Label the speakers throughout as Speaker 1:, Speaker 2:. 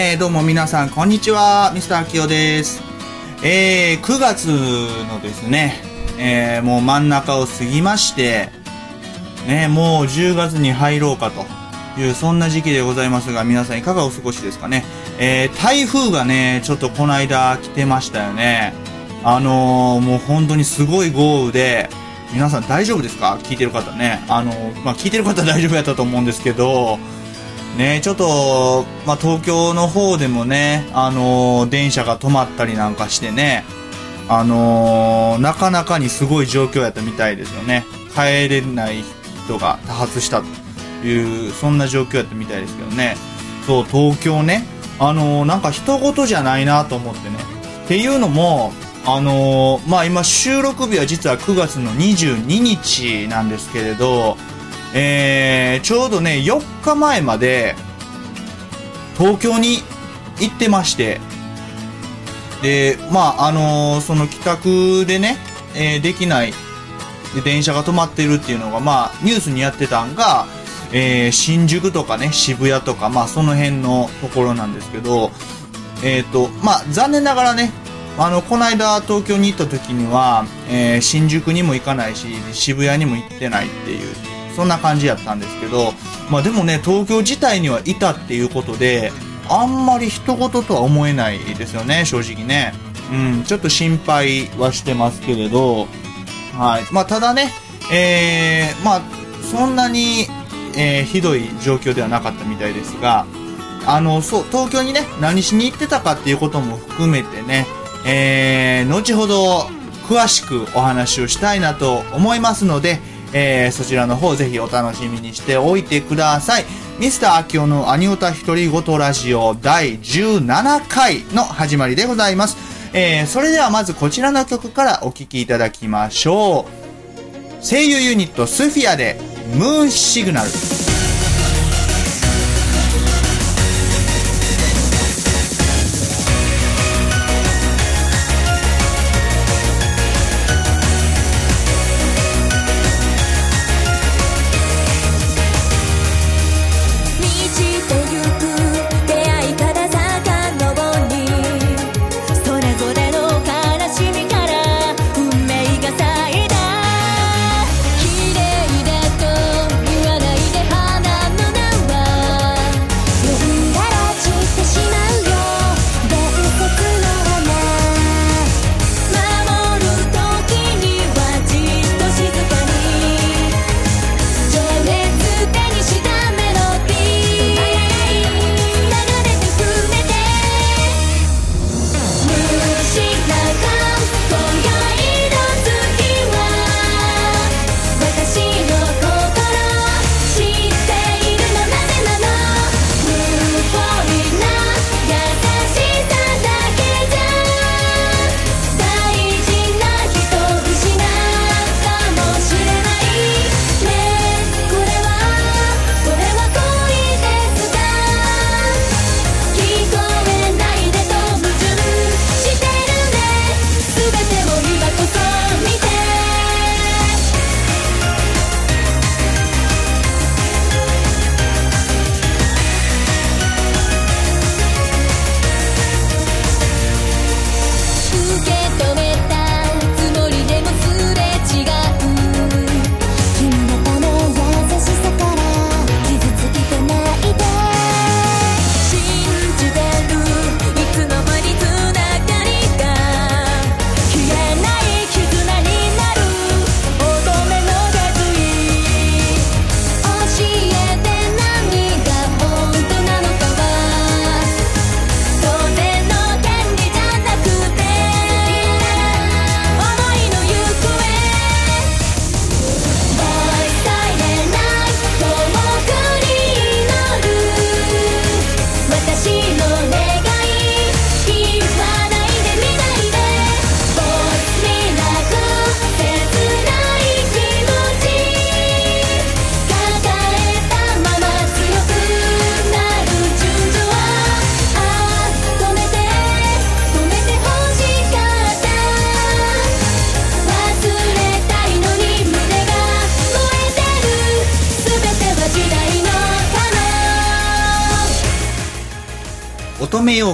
Speaker 1: えー、どうも皆さん、こんにちは。ミスター秋代です。えー、9月のですね、えー、もう真ん中を過ぎまして、ね、もう10月に入ろうかという、そんな時期でございますが、皆さんいかがお過ごしですかね。えー、台風がね、ちょっとこの間来てましたよね。あのー、もう本当にすごい豪雨で、皆さん大丈夫ですか？聞いてる方ね。あのー、まあ、聞いてる方は大丈夫やったと思うんですけど、ね、ちょっと、まあ、東京の方でもね、あのー電車が止まったりなんかしてね、あのーなかなかにすごい状況やったみたいですよね。帰れない人が多発したという、そんな状況やったみたいですけどね。そう、東京ね、あのーなんか人事じゃないなと思ってね。っていうのも、あのまあ、今収録日は実は9月の22日なんですけれど、えー、ちょうどね、4日前まで、東京に行ってまして、で、まあ、あのーその帰宅でね、えーできない、で、電車が止まってるっていうのが、まあ、ニュースにやってたんが、えー新宿とかね、渋谷とか、まあ、その辺のところなんですけど、えっ、と、まあ、残念ながらね、あの、この間東京に行った時には、えー新宿にも行かないし、渋谷にも行ってないっていう、そんな感じやったんですけど、まあでもね、東京自体にはいたっていうことで、あんまり人事とは思えないですよね、正直ね。うん、ちょっと心配はしてますけれど、はい。まあただね、えー、まあ、そんなに、えーひどい状況ではなかったみたいですが、あの、そう、東京にね、何しに行ってたかっていうことも含めてね、えー、後ほど詳しくお話をしたいなと思いますので、えー、そちらの方ぜひお楽しみにしておいてください。ミスター秋夫のアニオタ独り言ラジオ第17回の始まりでございます。えー、それではまずこちらの曲からお聴きいただきましょう。声優ユニットスフィアでムーンシグナル。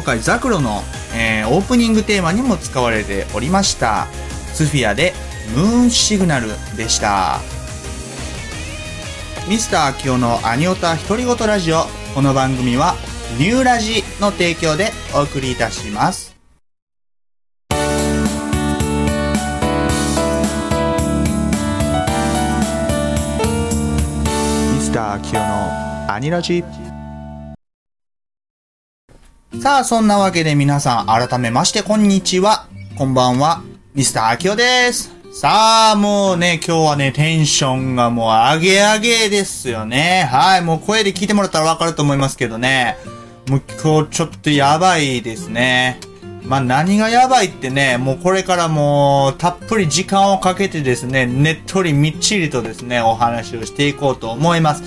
Speaker 1: 乙女妖怪ザクロの、えーオープニングテーマにも使われておりました。スフィアでムーンシグナルでした。ミスター秋夫のアニオタ独り言ラジオ。この番組はニューラジの提供でお送りいたします。ミスター秋夫のアニラジ。さあ、そんなわけで皆さん改めましてこんにちは。こんばんは。ミスター秋夫です。さあ、もうね、今日はね、テンションがもう上げ上げですよね。はい、もう声で聞いてもらったらわかると思いますけどね。もう今日ちょっとやばいですね。まあ何がやばいってね、もうこれからもうたっぷり時間をかけてですね、ねっとりみっちりとですね、お話をしていこうと思います。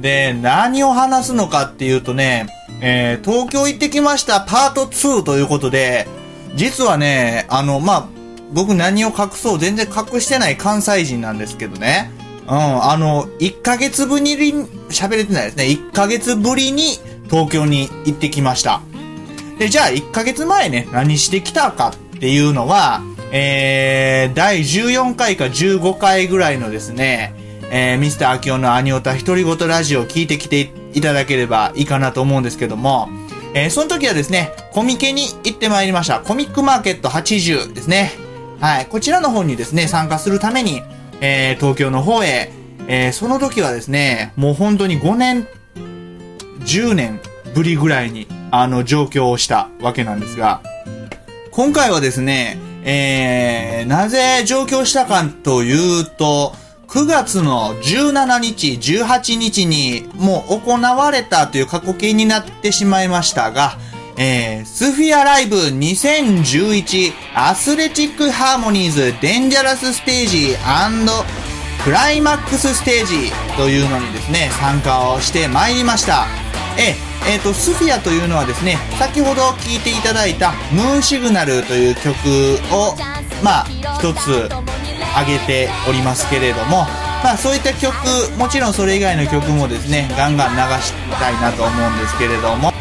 Speaker 1: で、何を話すのかっていうとね、えー、東京行ってきましたパート2ということで、実はね、あの、まあ、僕何を隠そう全然隠してない関西人なんですけどね。うん、あの、1ヶ月ぶりに、喋れてないですね。1ヶ月ぶりに東京に行ってきました。で、じゃあ1ヶ月前ね、何してきたかっていうのは、えー、第14回か15回ぐらいのですね、えー、ミスター秋夫のアニオタ独り言ラジオを聞いてきていただければいいかなと思うんですけども、えー、その時はですね、コミケに行ってまいりました。コミックマーケット80ですね。はい。こちらの方にですね、参加するために、えー、東京の方へ、えー、その時はですね、もう本当に5年、10年ぶりぐらいに、あの、上京をしたわけなんですが、今回はですね、えー、なぜ上京したかというと、9月の17日、18日にもう行われたという過去形になってしまいましたが、えー、スフィアライブ2011アスレチックハーモニーズデンジャラスステージクライマックスステージというのにですね、参加をしてまいりました。え、えーと、スフィアというのはですね、先ほど聴いていただいたムーンシグナルという曲を、まあ、一つ挙げておりますけれども、まあそういった曲、もちろんそれ以外の曲もですね、ガンガン流したいなと思うんですけれども、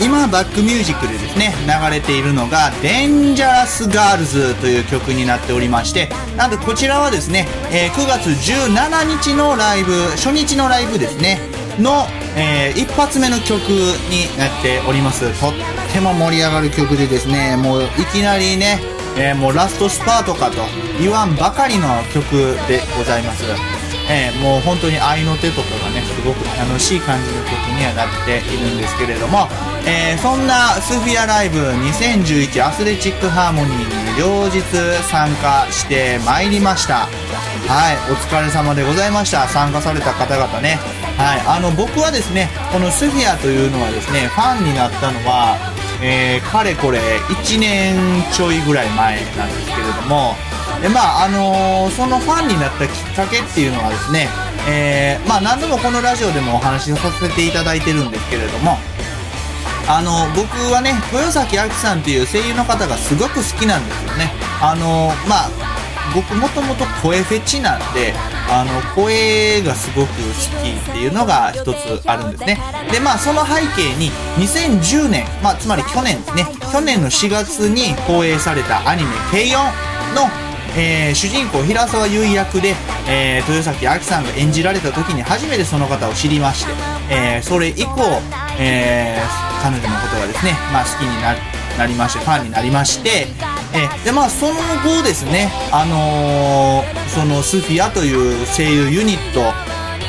Speaker 1: 今バックミュージックでですね、流れているのが、デンジャラスガールズという曲になっておりまして、なんとこちらはですね、えー9月17日のライブ、初日のライブですね、の、えー一発目の曲になっております。とっても盛り上がる曲でですね、もういきなりね、えーもうラストスパートかと言わんばかりの曲でございます。えーもう本当に愛の手とかがね、すごく楽しい感じの曲にはなっているんですけれども、えーそんなスフィアライブ2011アスレチックハーモニーに両日参加してまいりました。はい、お疲れ様でございました。参加された方々ね。はい、あの、僕はですね、このスフィアというのはですね、ファンになったのは、えーかれこれ1年ちょいぐらい前なんですけれども、でまああのーそのファンになったきっかけっていうのはですね、えーまあ何度もこのラジオでもお話しさせていただいてるんですけれども、あの僕はね豊崎亜紀さんっていう声優の方がすごく好きなんですよね。あのまあ僕もともと声フェチなんであの声がすごく好きっていうのが一つあるんですね。でまあその背景に2010年まあつまり去年ですね去年の4月に放映されたアニメ「軽音のえー主人公平沢優衣役で、えー豊崎亜紀さんが演じられた時に初めてその方を知りまして、えーそれ以降、え彼女のことがですね、まあ、好きになりましてファンになりまして、えでまあその後ですねあのーそのスフィアという声優ユニット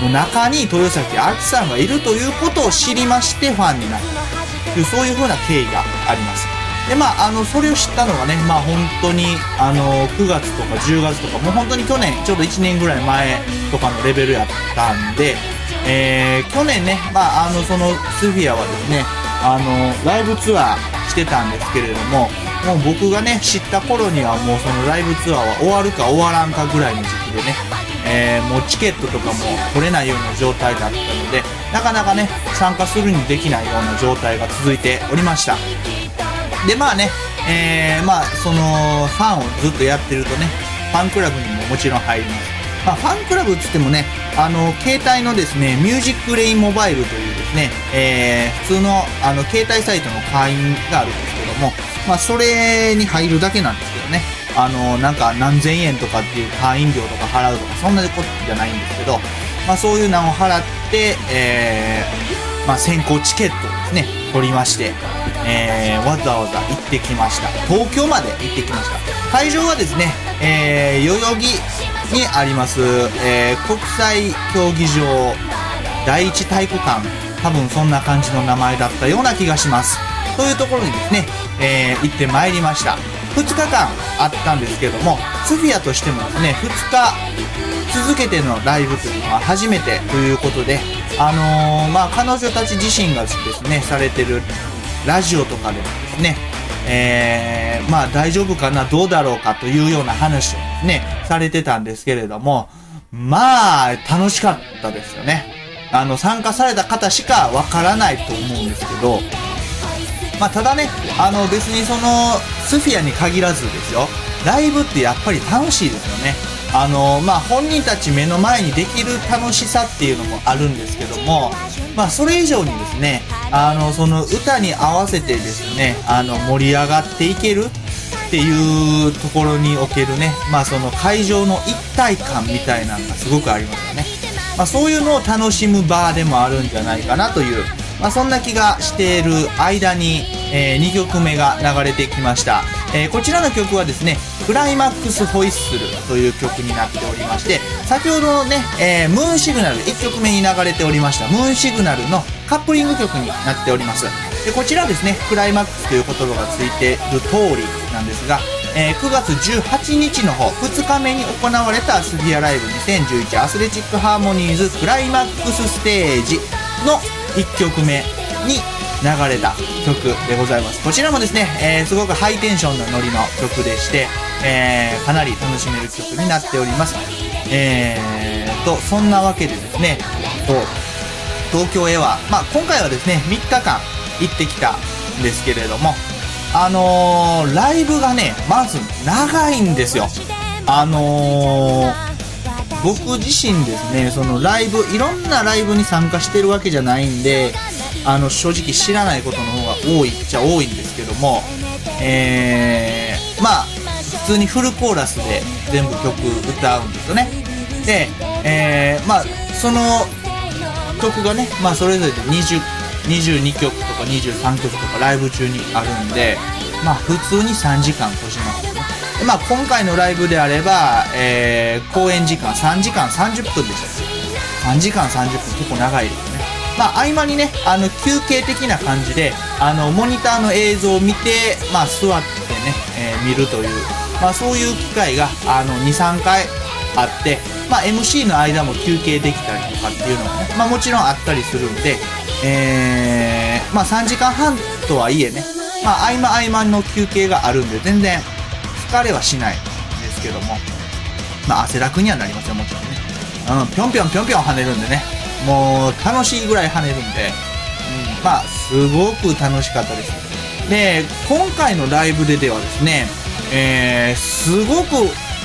Speaker 1: の中に豊崎亜紀さんがいるということを知りましてファンになった。というそういう風な経緯があります。でまあ、あのそれを知ったのがね、まあ、本当にあの9月とか10月とかもう本当に去年ちょうど1年ぐらい前とかのレベルやったんで、えー去年ね、まあ、あのそのスフィアはですねあのライブツアーしてたんですけれどももう僕がね知った頃にはもうそのライブツアーは終わるか終わらんかぐらいの時期でね、えーもうチケットとかも取れないような状態だったのでなかなかね参加するにできないような状態が続いておりました。でまあね、えーまあそのファンをずっとやってるとねファンクラブにももちろん入ります、まあ、ファンクラブっつってもね、あの、携帯のですね、ミュージックレインモバイルというですね、えー、普通の、あの、携帯サイトの会員があるんですけども、まあ、それに入るだけなんですけどね、あの、なんか何千円とかっていう会員料とか払うとか、そんなことじゃないんですけど、まあ、そういうのを払って、えー、まあ、先行チケットをですね、取りまして、えー、わざわざ行ってきました。東京まで行ってきました。会場はですね、えー、代々木にあります、えー、国際競技場第一体育館、多分そんな感じの名前だったような気がします。というところにですね、えー、行ってまいりました。2日間あったんですけども、スフィアとしてもですね、2日続けてのライブというのは初めてということで、あのーまあ、彼女たち自身がですね、されてるラジオとかでもですね、えー、まあ大丈夫かな、どうだろうかというような話をね、されてたんですけれども、まあ、楽しかったですよね。あの、参加された方しかわからないと思うんですけど、まあ、ただね、あの、別にその、スフィアに限らずですよ、ライブってやっぱり楽しいですよね。あの、まあ、本人たち目の前にできる楽しさっていうのもあるんですけども、まあ、それ以上にですね、あの、その歌に合わせてですね、あの、盛り上がっていけるっていうところにおけるね、まあ、その会場の一体感みたいなのがすごくありますよね。まあ、そういうのを楽しむ場でもあるんじゃないかなという、まあ、そんな気がしている間に、え2曲目が流れてきました、えーこちらの曲はですね「クライマックスホイッスル」という曲になっておりまして先ほどのね、えームーンシグナル1曲目に流れておりましたムーンシグナルのカップリング曲になっております。でこちらですねクライマックスという言葉がついている通りなんですがえー9月18日の方2日目に行われたスフィアライブ2011アスレチックハーモニーズクライマックスステージの1曲目に流れた曲でございます。こちらもですね、えーすごくハイテンションなノリの曲でして、えーかなり楽しめる曲になっております。えーとそんなわけでですねと東京へは、まあ、今回はですね3日間行ってきたんですけれどもあのーライブがねまず長いんですよ。あのー僕自身ですねそのライブいろんなライブに参加してるわけじゃないんであの正直知らないことの方が多いっちゃ多いんですけどもえー、まあ普通にフルコーラスで全部曲歌うんですよねで、えー、まあその曲がね、まあ、それぞれで20 22曲とか23曲とかライブ中にあるんで、まあ、普通に3時間越しますよね。まあ、今回のライブであれば、えー、公演時間3時間30分でした。3時間30分結構長いですね。まあ、合間にね、あの、休憩的な感じで、あの、モニターの映像を見て、まあ、座ってね、えー見るという、まあ、そういう機会が、2、3回あって、まあ、MC の間も休憩できたりとかっていうのがね、まあ、もちろんあったりするんで、えー、まあ、3時間半とはいえね、まあ、合間合間の休憩があるんで、全然疲れはしないんですけども、まあ、汗だくにはなりますよ、もちろんね。うん、ぴょんぴょんぴょんぴょん跳ねるんでね、もう、楽しいぐらい跳ねるんで、うん、まあ、すごく楽しかったです。で、今回のライブでではですね、えー、すごく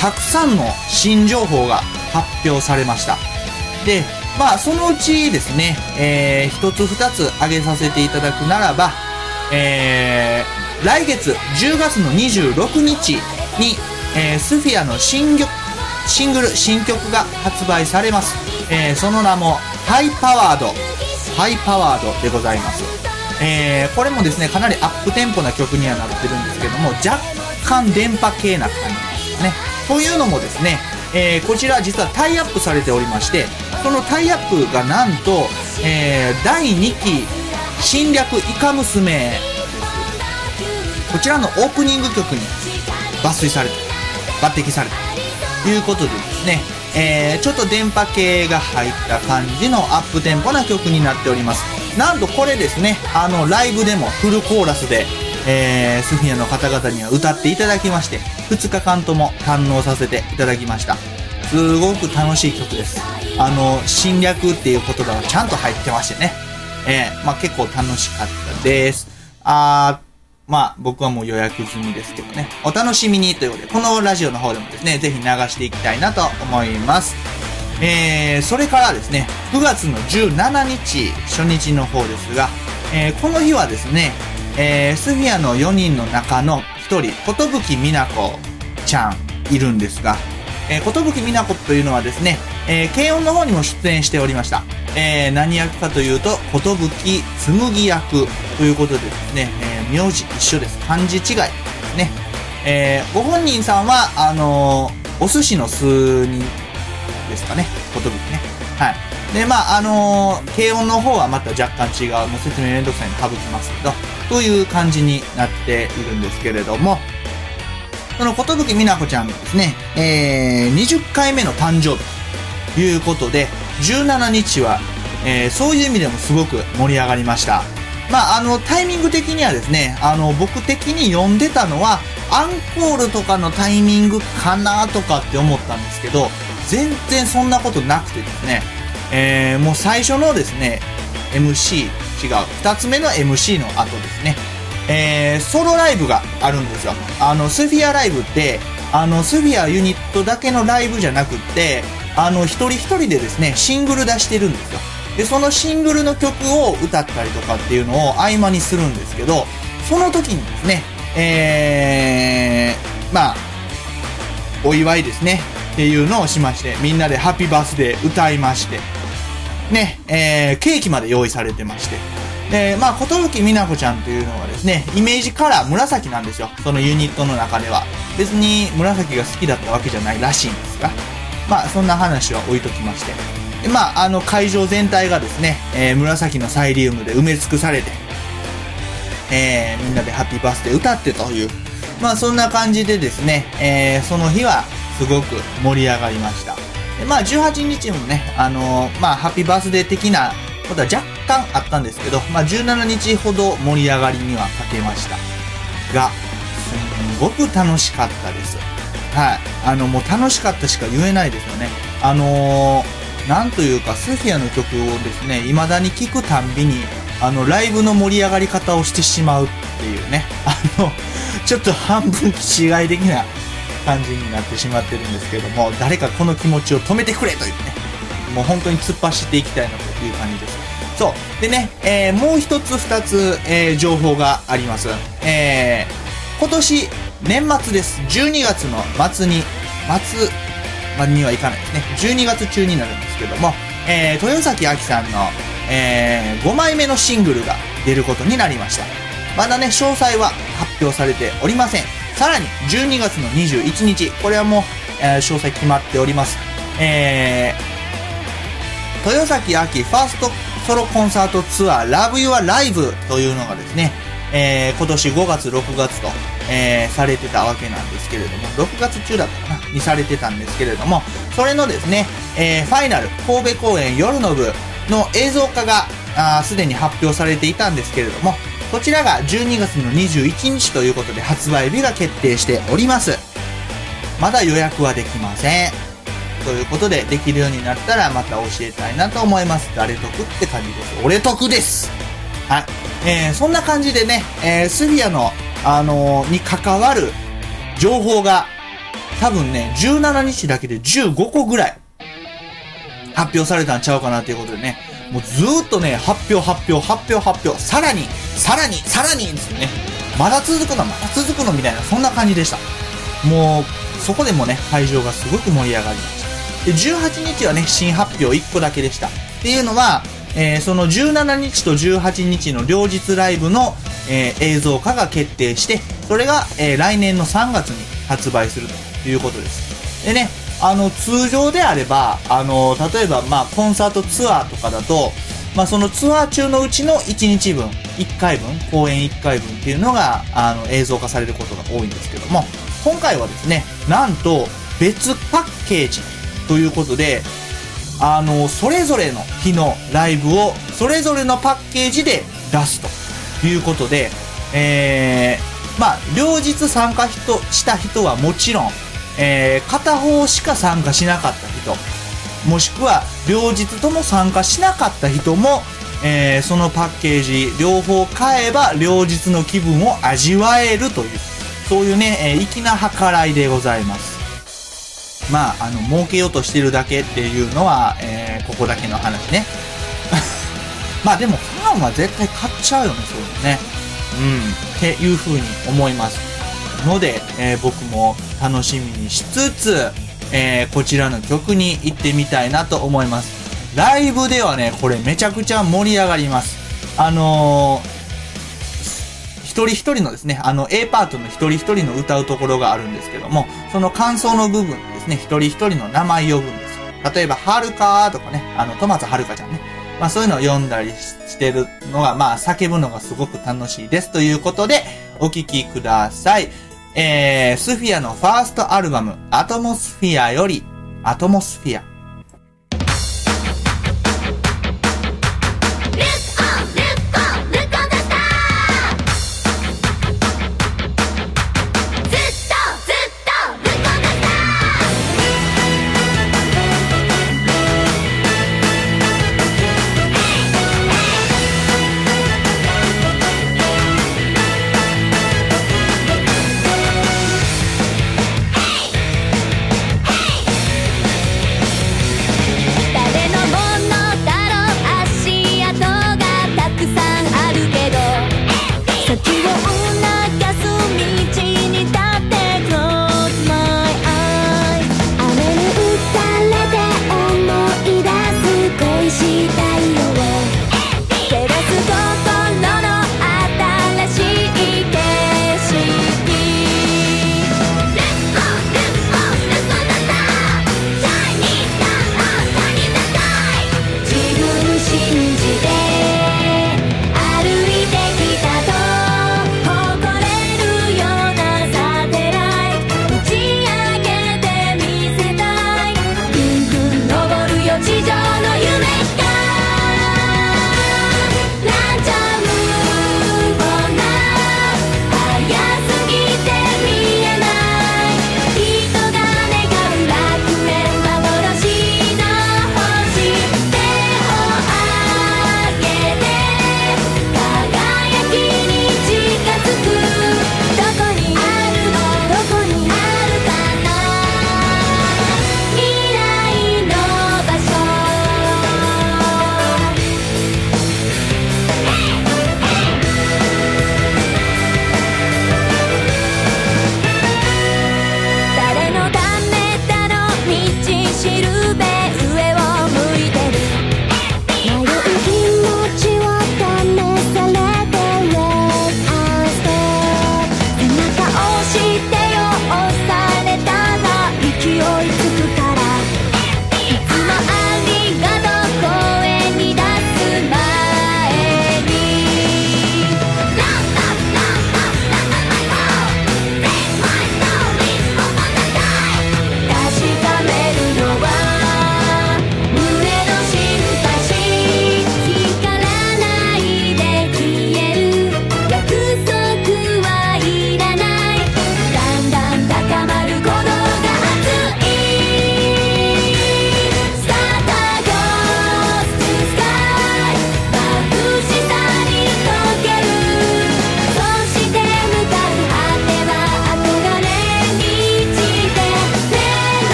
Speaker 1: たくさんの新情報が発表されました。で、まあ、そのうちですね、えー、一つ二つ挙げさせていただくならば、えー、来月10月の26日に、えースフィアの新曲、シングル、新曲が発売されます。えーその名も、ハイパワード、ハイパワードでございます。えーこれもですね、かなりアップテンポな曲にはなってるんですけども、若干電波系な感じですね。というのもですね、えーこちら実はタイアップされておりまして、そのタイアップがなんと、え第2期侵略イカ娘こちらのオープニング曲に抜粋された、抜擢されたということでですね、えーちょっと電波系が入った感じのアップテンポな曲になっております。なんとこれですね、あの、ライブでもフルコーラスで、えースフィアの方々には歌っていただきまして、2日間とも堪能させていただきました。すごく楽しい曲です。あの、侵略っていう言葉がちゃんと入ってましてね。えーまあ結構楽しかったです。あーまあ、僕はもう予約済みですけどね。お楽しみにということで、このラジオの方でもですね、ぜひ流していきたいなと思います。えー、それからですね、9月の17日、初日の方ですが、えー、この日はですね、えー、スフィアの4人の中の1人、ことぶきみなこちゃんいるんですが、えー、ことぶきみなこというのはですね、えー、軽音の方にも出演しておりました。えー、何役かというと、ことぶきつむぎ役ということでですね、えー、名字一緒です。漢字違いですね。えー、ご本人さんは、あのー、お寿司の数にですかね、ことぶきね。はい。で、まあ、あのー、軽音の方はまた若干違う、もう説明めんどくさいの省きますけど、という感じになっているんですけれども、そのことぶきみなこちゃんがですね、えー、20回目の誕生日。ということで、17日は、えー、そういう意味でもすごく盛り上がりました。まあ、あの、タイミング的にはですね、あの、僕的に読んでたのは、アンコールとかのタイミングかなとかって思ったんですけど、全然そんなことなくてですね、えー、もう最初のですね、MC、違う、二つ目の MC の後ですね、えー、ソロライブがあるんですよ。あの、スフィアライブって、あの、スフィアユニットだけのライブじゃなくって、あの、一人一人でですね、シングル出してるんですよ。で、そのシングルの曲を歌ったりとかっていうのを合間にするんですけど、その時にですね、えー、まあ、お祝いですね、っていうのをしまして、みんなでハッピーバースデー歌いまして、ね、えー、ケーキまで用意されてまして、で、まあ、ことぶきみなこちゃんというのはですね、イメージカラー紫なんですよ。そのユニットの中では。別に紫が好きだったわけじゃないらしいんですが、まあ、そんな話は置いときまして。でまあ、あの、会場全体がですね、えー、紫のサイリウムで埋め尽くされて、えー、みんなでハッピーバースデー歌ってという、まあ、そんな感じでですね、えー、その日はすごく盛り上がりました。でまあ、18日もね、あのーまあ、ハッピーバースデー的なことは若干あったんですけど、まあ、17日ほど盛り上がりにはかけました。が、すんごく楽しかったです。はい。あの、もう楽しかったしか言えないですよね。あのーなんというか、スフィアの曲をですね、未だに聴くたんびに、あの、ライブの盛り上がり方をしてしまうっていうね、あの、ちょっと半分違い的な感じになってしまってるんですけども、誰かこの気持ちを止めてくれというね、もう本当に突っ走っていきたいなという感じです。そう。でね、えーもう一つ二つ、えー情報があります。えー今年、年末です。12月の末に、末、まにはいかないですね。12月中になるんですけども、えー豊崎亜紀さんの、え5枚目のシングルが出ることになりました。まだね、詳細は発表されておりません。さらに、12月の21日、これはもう、えー詳細決まっております。えー豊崎亜紀ファーストソロコンサートツアー Love Your Live というのがですね、えー今年5月6月と、えーされてたわけなんですけれども、6月中だったかなにされてたんですけれども、それのですね、えーファイナル神戸公演夜の部の映像化がすでに発表されていたんですけれども、こちらが12月の21日ということで発売日が決定しております。まだ予約はできません。ということで、できるようになったらまた教えたいなと思います。誰得って感じです。俺得ですはい。えー、そんな感じでね、えー、スフィアの、あのーに関わる情報が、多分ね、17日だけで15個ぐらい、発表されたんちゃうかなということでね、もうずーっとね、発表発表発表発表、さらに、さらに、さらにですよね。まだ続くの、まだ続くのみたいな、そんな感じでした。もう、そこでもね、会場がすごく盛り上がりました。で、18日はね、新発表1個だけでした。っていうのは、えーその17日と18日の両日ライブの、えー映像化が決定して、それが、えー来年の3月に発売するということです。でね、あの、通常であれば、あの、例えば、まあ、コンサートツアーとかだと、まあ、そのツアー中のうちの1日分、1回分、公演1回分っていうのが、あの、映像化されることが多いんですけども、今回はですね、なんと、別パッケージということで、あの、それぞれの日のライブを、それぞれのパッケージで出すということで、えー、まあ、両日参加人した人はもちろん、えー、片方しか参加しなかった人、もしくは両日とも参加しなかった人も、えーそのパッケージ両方買えば両日の気分を味わえるというそういうね、えー粋な計らいでございます。まああの儲けようとしてるだけっていうのは、えーここだけの話ね。まあでもファンは絶対買っちゃうよねそういうのね。うん。っていう風に思いますので、えー僕も楽しみにしつつ、えーこちらの曲に行ってみたいなと思います。ライブではねこれめちゃくちゃ盛り上がります。あのー一人一人のですね、あの A パートの一人一人の歌うところがあるんですけども、その感想の部分ですね、一人一人の名前呼ぶんですよ。例えば、はるかとかね、あの、トマツはるかちゃんね。まあそういうのを読んだりしてるのが、まあ叫ぶのがすごく楽しいです。ということで、お聴きください。えー、スフィアのファーストアルバム、アトモスフィアより、アトモスフィア。「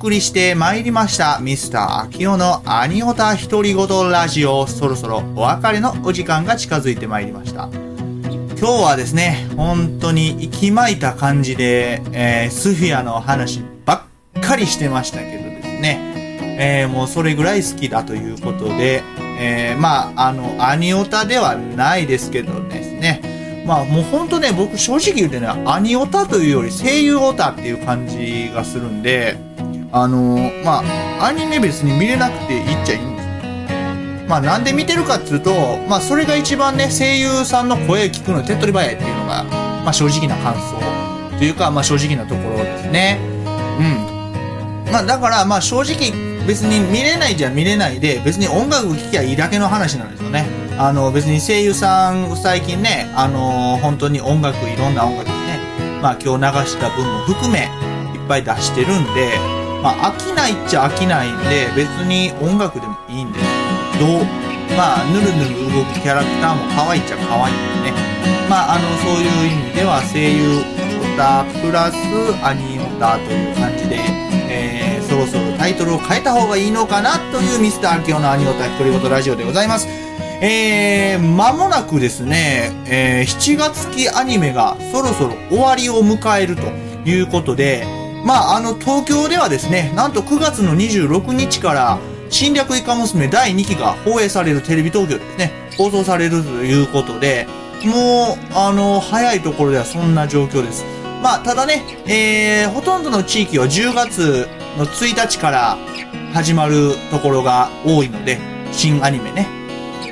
Speaker 1: 送りしてまいりましたミスター秋代のアニオタ独り言ラジオ。そろそろお別れのお時間が近づいてまいりました。今日はですね本当に息巻いた感じで、えー、スフィアの話ばっかりしてましたけどですね、えー、もうそれぐらい好きだということで、えー、まあ、あの、アニオタではないですけどですね。まあ、もうほんとね、僕正直言うてね、アニオタというより声優オタっていう感じがするんで、あのまあ、アニメ別に見れなくていいっちゃいいんです。まあ、なんで見てるかっていうと、まあ、それが一番ね、声優さんの声聞くの手っ取り早いっていうのが、まあ、正直な感想というか、まあ、正直なところですね。うん。まあ、だから、まあ、正直、別に見れないじゃ見れないで、別に音楽聴きゃいいだけの話なんですよね。あの、別に声優さん、最近ね、あの本当に音楽、いろんな音楽ね、まあ今日流した分も含め、いっぱい出してるんで、まあ飽きないっちゃ飽きないんで、別に音楽でもいいんですどう、まあ、ぬるぬる動くキャラクターも可愛いっちゃ可愛いんでね。まあ、あの、そういう意味では声優オタプラスアニオタという感じで、えー、そろそろタイトルを変えた方がいいのかなというミスター今日のアニオタ独り言ラジオでございます。えー、間もなくですね、えー、7月期アニメがそろそろ終わりを迎えるということで、まあ、あの、東京ではですね、なんと9月の26日から、侵略イカ娘第2期が放映されるテレビ東京ですね、放送されるということで、もう、あの、早いところではそんな状況です。まあ、ただね、えー、ほとんどの地域は10月の1日から始まるところが多いので、新アニメね。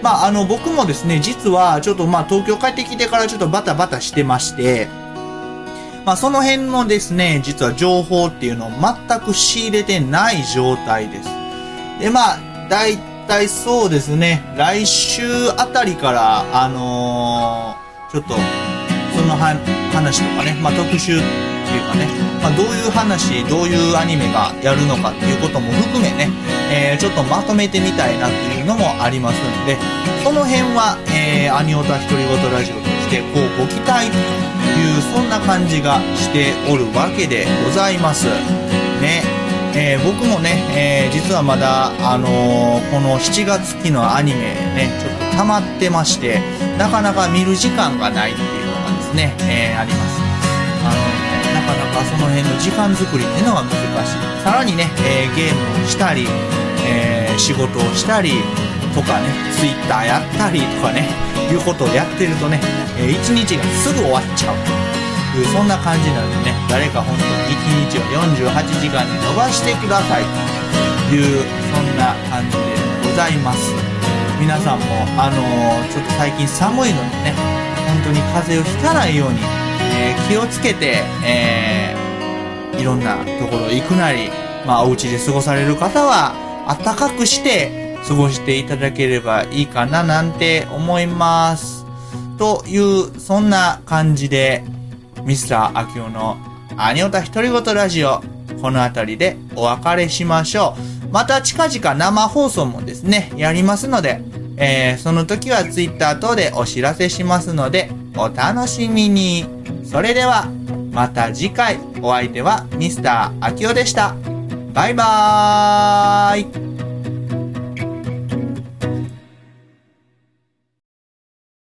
Speaker 1: まあ、あの、僕もですね、実は、ちょっとまあ、東京帰ってきてからちょっとバタバタしてまして、まあ、その辺のですね、実は情報っていうのを全く仕入れてない状態です。で、まあ、だいたいそうですね、来週あたりから、あのー、ちょっと、その話とかね、まあ、特集っていうかね、まあ、どういう話、どういうアニメがやるのかっていうことも含めね、えー、ちょっとまとめてみたいなっていうのもありますんで、その辺は、えー、アニオタ独り言ラジオとして、こうご期待いう、そんな感じがしておるわけでございます。ね。えー、僕もね、えー、実はまだ、あのー、この7月期のアニメね、ちょっと溜まってまして、なかなか見る時間がないっていうのがですね、え、あります。あの、なかなかその辺の時間作りっていうのが難しい。さらにね、え、ゲームをしたり、え、仕事をしたり、とかね、ツイッターやったりとかね、いうことをやってるとね、えー、一日がすぐ終わっちゃうという、そんな感じなのでね、誰か本当に一日を48時間に伸ばしてくださいという、そんな感じでございます。皆さんも、あのー、ちょっと最近寒いのでね、本当に風邪をひかないように、えー、気をつけて、えー、いろんなところ行くなり、まあ、お家で過ごされる方は、暖かくして過ごしていただければいいかななんて思います。という、そんな感じで、ミスター・アキオのアニオタ独り言ラジオ、この辺りでお別れしましょう。また近々生放送もですね、やりますので、えー、その時は Twitter 等でお知らせしますので、お楽しみに。それでは、また次回、お相手は Mr. 秋代でした。バイバーイ